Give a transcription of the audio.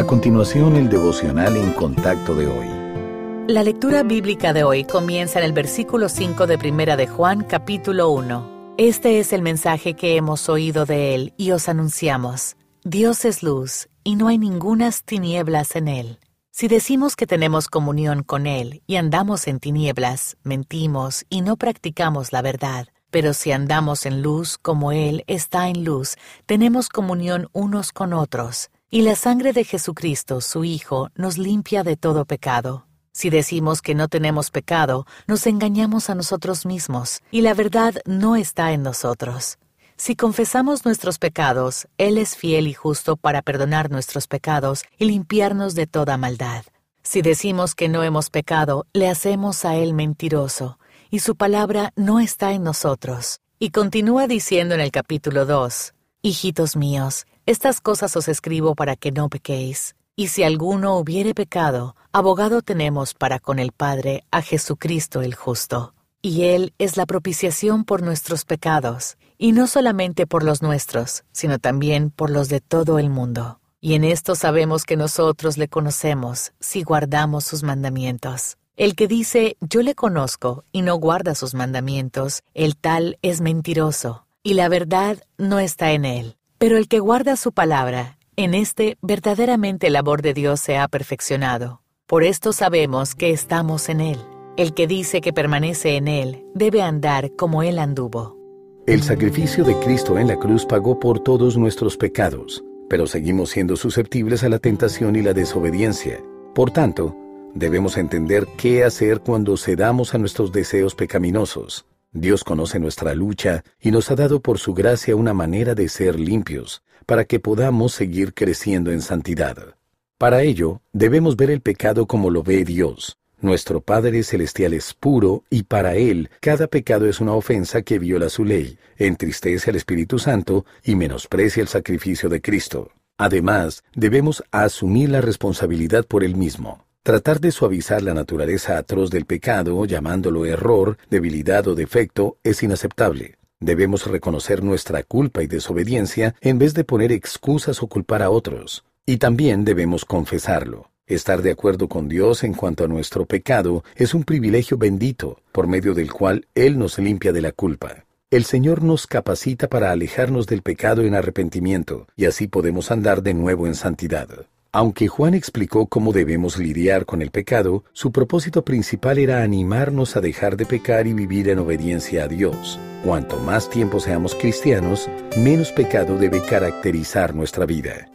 A continuación, el devocional en contacto de hoy. La lectura bíblica de hoy comienza en el versículo 5 de Primera de Juan, capítulo 1. Este es el mensaje que hemos oído de él y os anunciamos. Dios es luz, y no hay ningunas tinieblas en él. Si decimos que tenemos comunión con Él y andamos en tinieblas, mentimos y no practicamos la verdad. Pero si andamos en luz como Él está en luz, tenemos comunión unos con otros y la sangre de Jesucristo, su Hijo, nos limpia de todo pecado. Si decimos que no tenemos pecado, nos engañamos a nosotros mismos, y la verdad no está en nosotros. Si confesamos nuestros pecados, Él es fiel y justo para perdonar nuestros pecados y limpiarnos de toda maldad. Si decimos que no hemos pecado, le hacemos a Él mentiroso, y su palabra no está en nosotros. Y continúa diciendo en el capítulo 2, Hijitos míos, estas cosas os escribo para que no pequéis. Y si alguno hubiere pecado, abogado tenemos para con el Padre a Jesucristo el justo. Y Él es la propiciación por nuestros pecados, y no solamente por los nuestros, sino también por los de todo el mundo. Y en esto sabemos que nosotros le conocemos si guardamos sus mandamientos. El que dice yo le conozco y no guarda sus mandamientos, el tal es mentiroso, y la verdad no está en él. Pero el que guarda su palabra, en este verdaderamente el amor de Dios se ha perfeccionado. Por esto sabemos que estamos en él. El que dice que permanece en él debe andar como él anduvo. El sacrificio de Cristo en la cruz pagó por todos nuestros pecados, pero seguimos siendo susceptibles a la tentación y la desobediencia. Por tanto, debemos entender qué hacer cuando cedamos a nuestros deseos pecaminosos. Dios conoce nuestra lucha y nos ha dado por su gracia una manera de ser limpios, para que podamos seguir creciendo en santidad. Para ello, debemos ver el pecado como lo ve Dios. Nuestro Padre Celestial es puro y para Él cada pecado es una ofensa que viola su ley, entristece al Espíritu Santo y menosprecia el sacrificio de Cristo. Además, debemos asumir la responsabilidad por Él mismo. Tratar de suavizar la naturaleza atroz del pecado, llamándolo error, debilidad o defecto, es inaceptable. Debemos reconocer nuestra culpa y desobediencia en vez de poner excusas o culpar a otros. Y también debemos confesarlo. Estar de acuerdo con Dios en cuanto a nuestro pecado es un privilegio bendito, por medio del cual Él nos limpia de la culpa. El Señor nos capacita para alejarnos del pecado en arrepentimiento, y así podemos andar de nuevo en santidad. Aunque Juan explicó cómo debemos lidiar con el pecado, su propósito principal era animarnos a dejar de pecar y vivir en obediencia a Dios. Cuanto más tiempo seamos cristianos, menos pecado debe caracterizar nuestra vida.